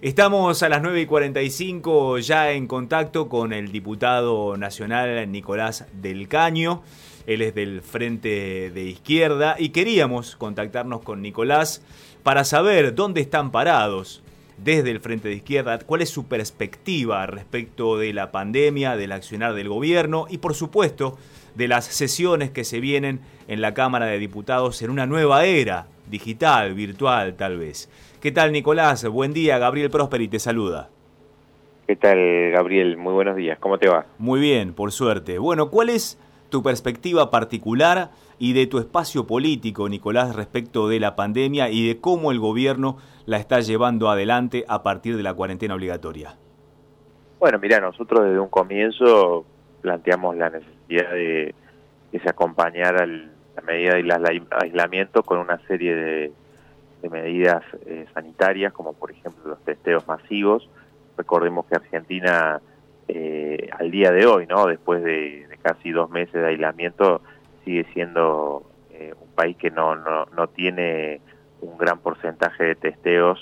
Estamos a las 9 y 45 ya en contacto con el diputado nacional Nicolás del Caño. Él es del Frente de Izquierda y queríamos contactarnos con Nicolás para saber dónde están parados desde el Frente de Izquierda, cuál es su perspectiva respecto de la pandemia, del accionar del gobierno y por supuesto de las sesiones que se vienen en la Cámara de Diputados en una nueva era, digital, virtual tal vez. ¿Qué tal Nicolás? Buen día, Gabriel Prosperi te saluda. ¿Qué tal Gabriel? Muy buenos días, ¿cómo te va? Muy bien, por suerte. Bueno, ¿cuál es tu perspectiva particular y de tu espacio político, Nicolás, respecto de la pandemia y de cómo el gobierno la está llevando adelante a partir de la cuarentena obligatoria? Bueno, mira, nosotros desde un comienzo planteamos la necesidad de que se acompañara la medida de aislamiento con una serie de, medidas eh, sanitarias, como por ejemplo los testeos masivos. Recordemos que Argentina, eh, al día de hoy, no después de, casi dos meses de aislamiento, sigue siendo eh, un país que no, no, no tiene un gran porcentaje de testeos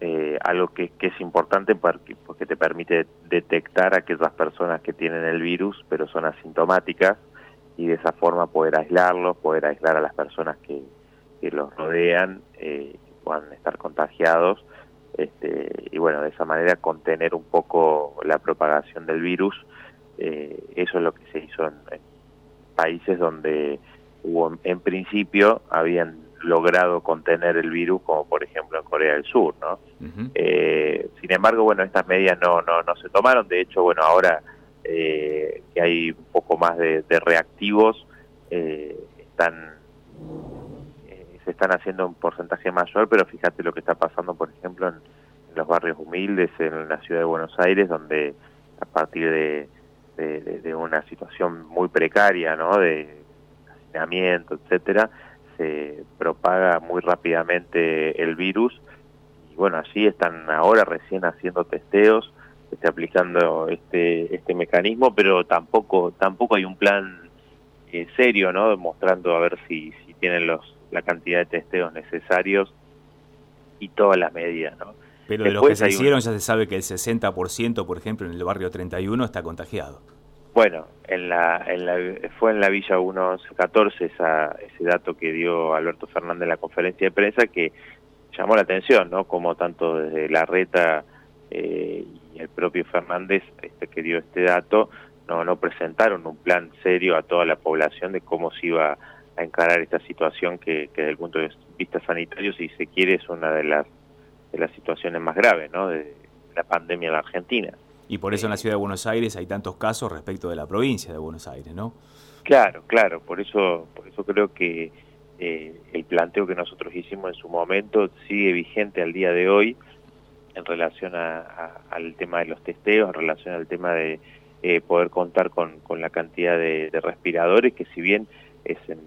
eh, algo que, es importante porque, porque te permite detectar a aquellas personas que tienen el virus pero son asintomáticas y de esa forma poder aislarlos, poder aislar a las personas que, los rodean eh, puedan estar contagiados este, y bueno, de esa manera contener un poco la propagación del virus. Eh, eso es lo que se hizo en, en países donde hubo en principio habían logrado contener el virus, como por ejemplo en Corea del Sur, ¿no? Eh, sin embargo, bueno, estas medidas no, no, no se tomaron, de hecho, bueno, ahora eh, que hay un poco más de, reactivos, eh, están se están haciendo un porcentaje mayor, pero fíjate lo que está pasando, por ejemplo, en, los barrios humildes, en la ciudad de Buenos Aires, donde a partir de, de una situación muy precaria, ¿no? De hacinamiento, etcétera, se propaga muy rápidamente el virus y bueno, así están ahora recién haciendo testeos, está aplicando este este mecanismo, pero tampoco tampoco hay un plan eh, serio, ¿no? Demostrando a ver si si tienen los la cantidad de testeos necesarios y todas las medidas, ¿no? Pero de los que se hicieron ya se sabe que el 60%, por ejemplo, en el barrio 31 está contagiado. Bueno, en la, en la, fue en la Villa 114 esa, ese dato que dio Alberto Fernández en la conferencia de prensa que llamó la atención, ¿no? Como tanto desde la reta eh, y el propio Fernández este, que dio este dato, no, no presentaron un plan serio a toda la población de cómo se iba a encarar esta situación que, que desde el punto de vista sanitario, si se quiere, es una de las, de las situaciones más graves, ¿no? De la pandemia en la Argentina. Y por eso en la ciudad de Buenos Aires hay tantos casos respecto de la provincia de Buenos Aires, ¿no? Claro, claro, por eso, por eso creo que eh, el planteo que nosotros hicimos en su momento sigue vigente al día de hoy en relación al tema de los testeos, en relación al tema de eh, poder contar con, con la cantidad de, respiradores, que si bien es en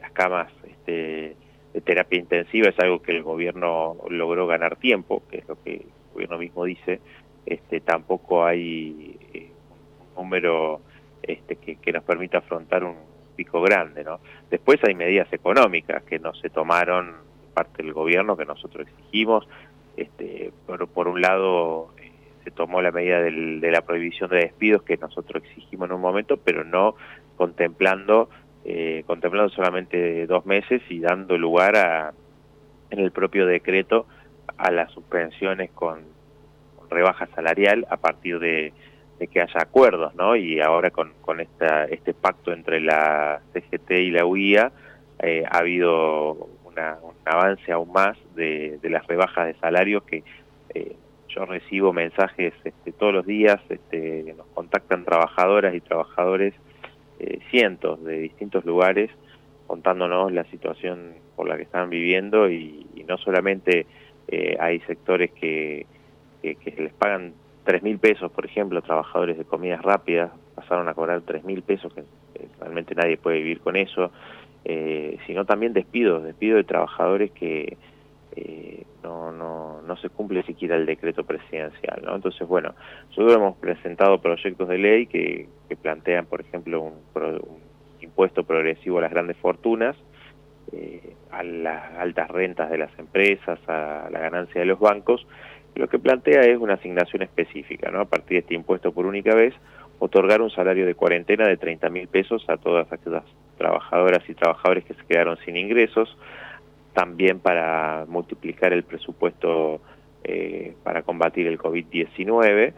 las camas este, de terapia intensiva, es algo que el gobierno logró ganar tiempo, que es lo que el gobierno mismo dice, este, tampoco hay eh, un número este, que, nos permita afrontar un pico grande. ¿no? Después hay medidas económicas que no se tomaron parte del gobierno, que nosotros exigimos. Este, por, por un lado, eh, se tomó la medida de la prohibición de despidos que nosotros exigimos en un momento, pero no contemplando, eh, contemplando solamente dos meses y dando lugar a, en el propio decreto a las suspensiones con rebaja salarial a partir de, que haya acuerdos, ¿no? Y ahora con, con esta, este pacto entre la CGT y la UIA eh, ha habido un avance aún más de, las rebajas de salarios que eh, yo recibo mensajes este, todos los días, este, nos contactan trabajadoras y trabajadores, eh, cientos de distintos lugares, contándonos la situación por la que están viviendo y, y no solamente hay sectores que que, les pagan tres mil pesos, por ejemplo, trabajadores de comidas rápidas pasaron a cobrar tres mil pesos, que realmente nadie puede vivir con eso, eh, sino también despidos, despidos de trabajadores que eh, no, no, no se cumple siquiera el decreto presidencial. ¿no? Entonces, bueno, nosotros hemos presentado proyectos de ley que, que plantean, por ejemplo, un, impuesto progresivo a las grandes fortunas, eh, a las altas rentas de las empresas, a la ganancia de los bancos, Lo que plantea es una asignación específica, ¿no? A partir de este impuesto por única vez, otorgar un salario de cuarentena de 30 mil pesos a todas aquellas trabajadoras y trabajadores que se quedaron sin ingresos, también para multiplicar el presupuesto eh, para combatir el COVID-19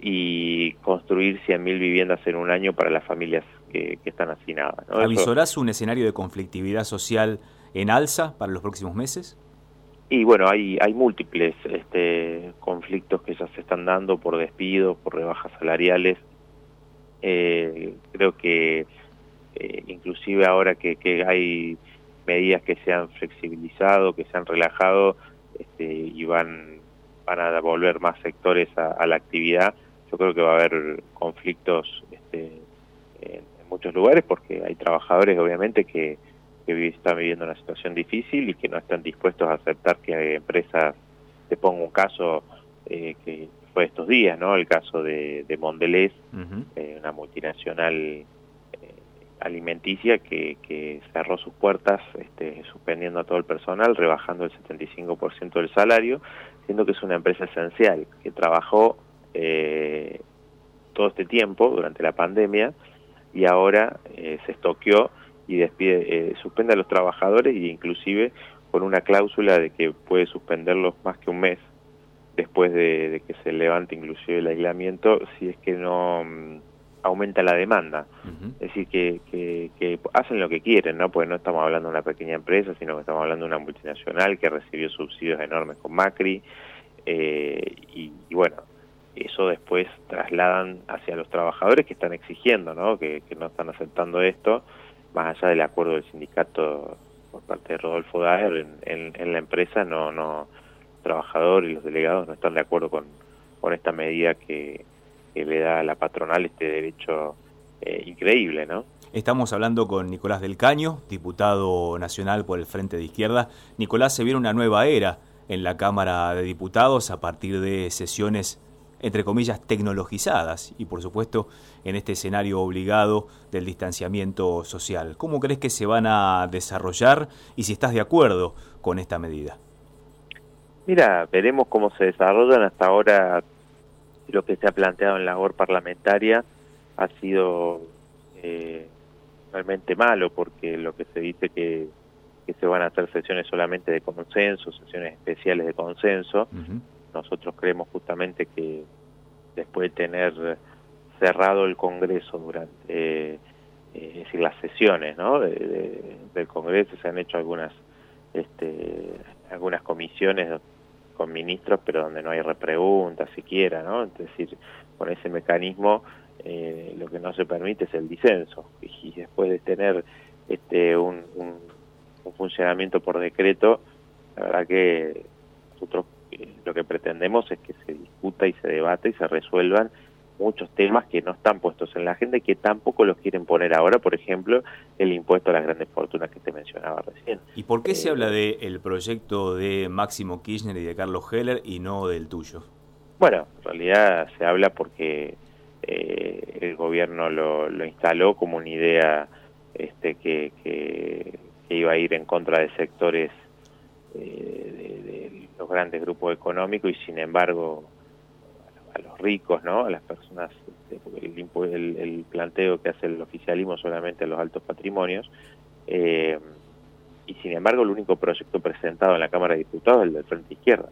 y construir 100.000 viviendas en un año para las familias que, están hacinadas. ¿no? ¿Avisorás un escenario de conflictividad social en alza para los próximos meses? Y bueno, hay, hay múltiples este, conflictos que ya se están dando por despidos, por rebajas salariales. Eh, creo que eh, inclusive ahora que, que, hay medidas que se han flexibilizado, que se han relajado este, y van, van a volver más sectores a, la actividad, yo creo que va a haber conflictos este, en, muchos lugares porque hay trabajadores obviamente que, que están viviendo una situación difícil y que no están dispuestos a aceptar que empresas, te pongo un caso eh, que fue estos días, ¿no? El caso de, de Mondelez, eh, una multinacional eh, alimenticia que, que, cerró sus puertas este, suspendiendo a todo el personal, rebajando el 75% del salario, siendo que es una empresa esencial que trabajó eh, todo este tiempo durante la pandemia y ahora eh, se estoqueó y despide, eh, suspende a los trabajadores e inclusive con una cláusula de que puede suspenderlos más que un mes después de, que se levante inclusive el aislamiento si es que no mm, aumenta la demanda. Es decir, que, que, hacen lo que quieren, ¿no? Porque no estamos hablando de una pequeña empresa, sino que estamos hablando de una multinacional que recibió subsidios enormes con Macri. y, bueno, eso después trasladan hacia los trabajadores que están exigiendo, ¿no? Que, no están aceptando esto, más allá del acuerdo del sindicato por parte de Rodolfo Daer en, la empresa, no, no, los trabajadores y los delegados no están de acuerdo con, con esta medida que, le da a la patronal este derecho eh, increíble, ¿no? Estamos hablando con Nicolás del Caño, diputado nacional por el Frente de Izquierda. Nicolás, se viene una nueva era en la Cámara de Diputados a partir de sesiones entre comillas, tecnologizadas y por supuesto en este escenario obligado del distanciamiento social. ¿Cómo crees que se van a desarrollar y si estás de acuerdo con esta medida? Mira, veremos cómo se desarrollan. Hasta ahora lo que se ha planteado en la labor parlamentaria ha sido eh, realmente malo porque lo que se dice que, que, se van a hacer sesiones solamente de consenso, sesiones especiales de consenso. Nosotros creemos justamente que después de tener cerrado el Congreso durante, eh, eh, las sesiones ¿no? del Congreso, se han hecho algunas, este, algunas comisiones con ministros, pero donde no hay repreguntas siquiera, ¿no? Es decir, con ese mecanismo eh, lo que no se permite es el disenso. Y, después de tener este un, un, funcionamiento por decreto, la verdad que nosotros lo que pretendemos es que se discuta y se debate y se resuelvan muchos temas que no están puestos en la agenda y que tampoco los quieren poner ahora, por ejemplo, el impuesto a las grandes fortunas que te mencionaba recién. ¿Y por qué se eh, habla del el proyecto de Máximo Kirchner y de Carlos Heller y no del tuyo? Bueno, en realidad se habla porque eh, el gobierno lo, lo, instaló como una idea este, que, que, iba a ir en contra de sectores eh, de los grandes grupos económicos y sin embargo a, los ricos, ¿no? A las personas, este, el, el, planteo que hace el oficialismo solamente a los altos patrimonios. Eh, y sin embargo el único proyecto presentado en la Cámara de Diputados es el del Frente Izquierda.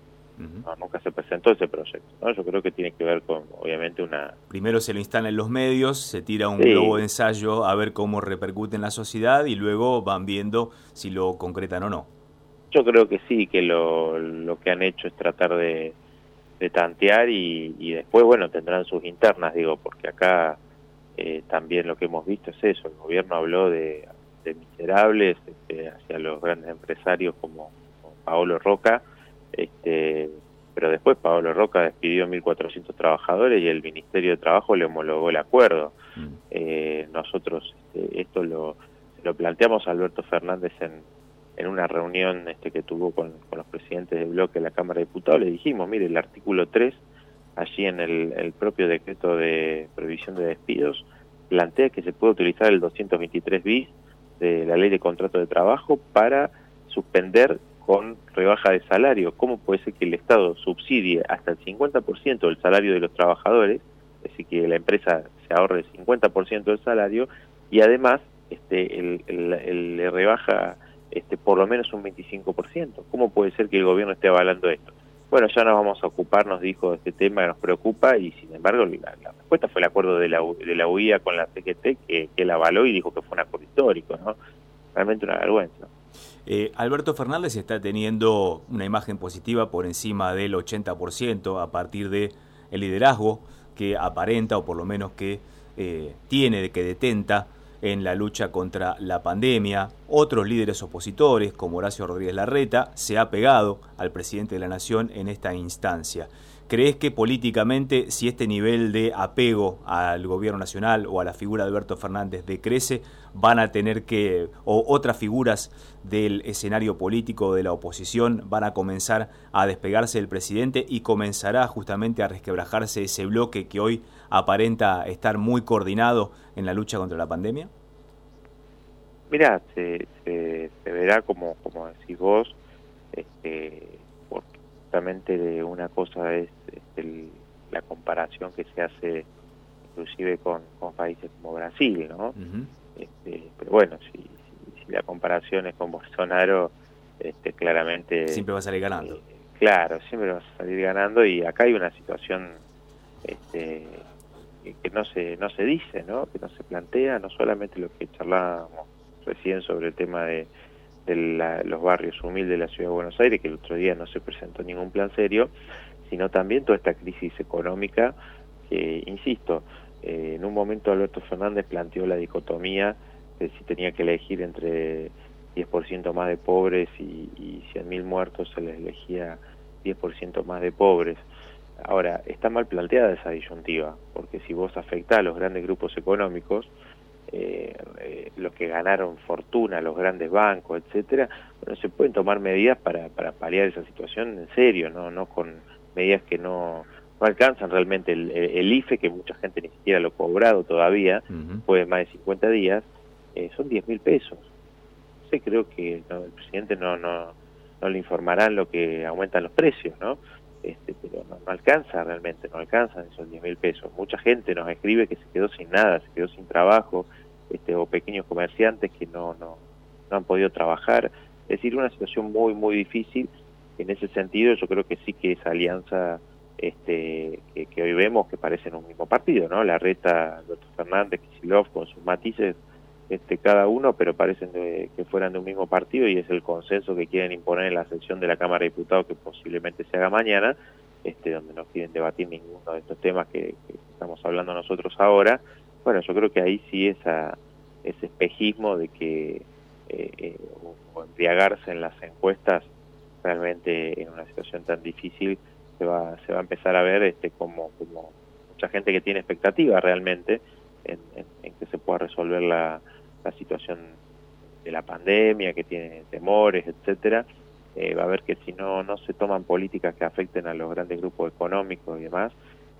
nunca se presentó ese proyecto. ¿no? Yo creo que tiene que ver con, obviamente, una... Primero se lo instala en los medios, se tira un globo de ensayo a ver cómo repercute en la sociedad y luego van viendo si lo concretan o no. Yo creo que sí, que lo, lo que han hecho es tratar de, de tantear y, y, después, bueno, tendrán sus internas, digo, porque acá eh, también lo que hemos visto es eso, el gobierno habló de, de miserables este, hacia los grandes empresarios como, Paolo Roca, este, pero después Paolo Roca despidió 1.400 trabajadores y el Ministerio de Trabajo le homologó el acuerdo. Mm. Eh, nosotros este, esto lo, lo planteamos a Alberto Fernández en, en una reunión este, que tuvo con, los presidentes del bloque de la Cámara de Diputados, le dijimos, mire, el artículo 3, allí en el, propio decreto de previsión de despidos, plantea que se puede utilizar el 223 bis de la ley de contrato de trabajo para suspender con rebaja de salario. ¿Cómo puede ser que el Estado subsidie hasta el 50% del salario de los trabajadores? Es decir, que la empresa se ahorre el 50% del salario y además este, el, le rebaja este, por lo menos un 25%. ¿Cómo puede ser que el gobierno esté avalando esto? Bueno, ya nos vamos a ocupar, nos dijo, de este tema que nos preocupa y sin embargo la, respuesta fue el acuerdo de la, de la UIA con la CGT que, que la avaló y dijo que fue un acuerdo histórico, ¿no? Realmente una vergüenza. Eh, Alberto Fernández está teniendo una imagen positiva por encima del 80% a partir de el liderazgo que aparenta o por lo menos que eh, tiene, que detenta en la lucha contra la pandemia. Otros líderes opositores, como Horacio Rodríguez Larreta, se ha pegado al presidente de la Nación en esta instancia. ¿Crees que políticamente, si este nivel de apego al gobierno nacional o a la figura de Alberto Fernández decrece, van a tener que, o otras figuras del escenario político de la oposición van a comenzar a despegarse del presidente y comenzará justamente a resquebrajarse ese bloque que hoy aparenta estar muy coordinado en la lucha contra la pandemia? Mira, se, se, verá como, como decís vos, este, justamente una cosa es este, la comparación que se hace inclusive con, países como Brasil, ¿no? este, pero bueno, si, si, la comparación es con Bolsonaro, este, claramente... Siempre va a salir ganando. Eh, claro, siempre va a salir ganando y acá hay una situación este, que no se, no se dice, ¿no? Que no se plantea, no solamente lo que charlábamos recién sobre el tema de de los barrios humildes de la ciudad de Buenos Aires, que el otro día no se presentó ningún plan serio, sino también toda esta crisis económica que, insisto, eh, en un momento Alberto Fernández planteó la dicotomía de si tenía que elegir entre 10% más de pobres y, y 100.000 muertos, se les elegía 10% más de pobres. Ahora, está mal planteada esa disyuntiva, porque si vos afectás a los grandes grupos económicos, eh, eh, los que ganaron fortuna, los grandes bancos, etcétera, bueno, se pueden tomar medidas para, para paliar esa situación en serio, no, no con medidas que no, no alcanzan realmente el, el, IFE, que mucha gente ni siquiera lo ha cobrado todavía, puede más de 50 días, eh, son 10 mil pesos. Sí, creo que el presidente no, no, no le informarán lo que aumentan los precios, ¿no? Este, pero no, alcanza realmente, no alcanzan esos 10 mil pesos. Mucha gente nos escribe que se quedó sin nada, se quedó sin trabajo, este, o pequeños comerciantes que no, no, no han podido trabajar. Es decir, una situación muy, muy difícil. En ese sentido, yo creo que sí que esa alianza este, que, hoy vemos que parecen un mismo partido, ¿no? La reta, Alberto Fernández, Kisilov, con sus matices, este, cada uno, pero parecen que fueran de un mismo partido y es el consenso que quieren imponer en la sesión de la Cámara de Diputados que posiblemente se haga mañana, este, donde no quieren debatir ninguno de estos temas que, estamos hablando nosotros ahora. Bueno, yo creo que ahí sí esa, ese espejismo de que eh, eh o embriagarse en las encuestas realmente en una situación tan difícil se va, se va a empezar a ver este, como, como mucha gente que tiene expectativas realmente en que se pueda resolver la la situación de la pandemia, que tiene temores, etcétera, eh, va a ver que si no, no se toman políticas que afecten a los grandes grupos económicos y demás,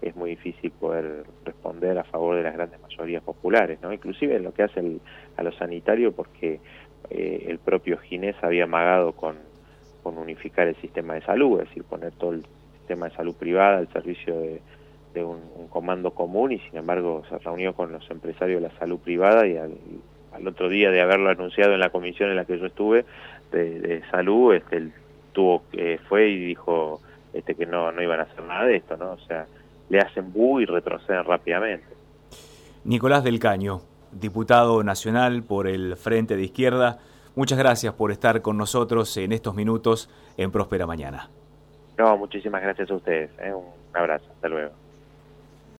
es muy difícil poder responder a favor de las grandes mayorías populares, ¿no? Inclusive en lo que hace el, a los sanitarios, porque eh, el propio Ginés había amagado con, con unificar el sistema de salud, es decir, poner todo el sistema de salud privada al servicio de, un, comando común y sin embargo se reunió con los empresarios de la salud privada y al, al otro día de haberlo anunciado en la comisión en la que yo estuve de, salud, este, él tuvo, eh, fue y dijo este, que no, no iban a hacer nada de esto, ¿no? O sea, le hacen bu y retroceden rápidamente. Nicolás del Caño, diputado nacional por el Frente de Izquierda, muchas gracias por estar con nosotros en estos minutos en Próspera Mañana. No, muchísimas gracias a ustedes. ¿eh? Un abrazo. Hasta luego.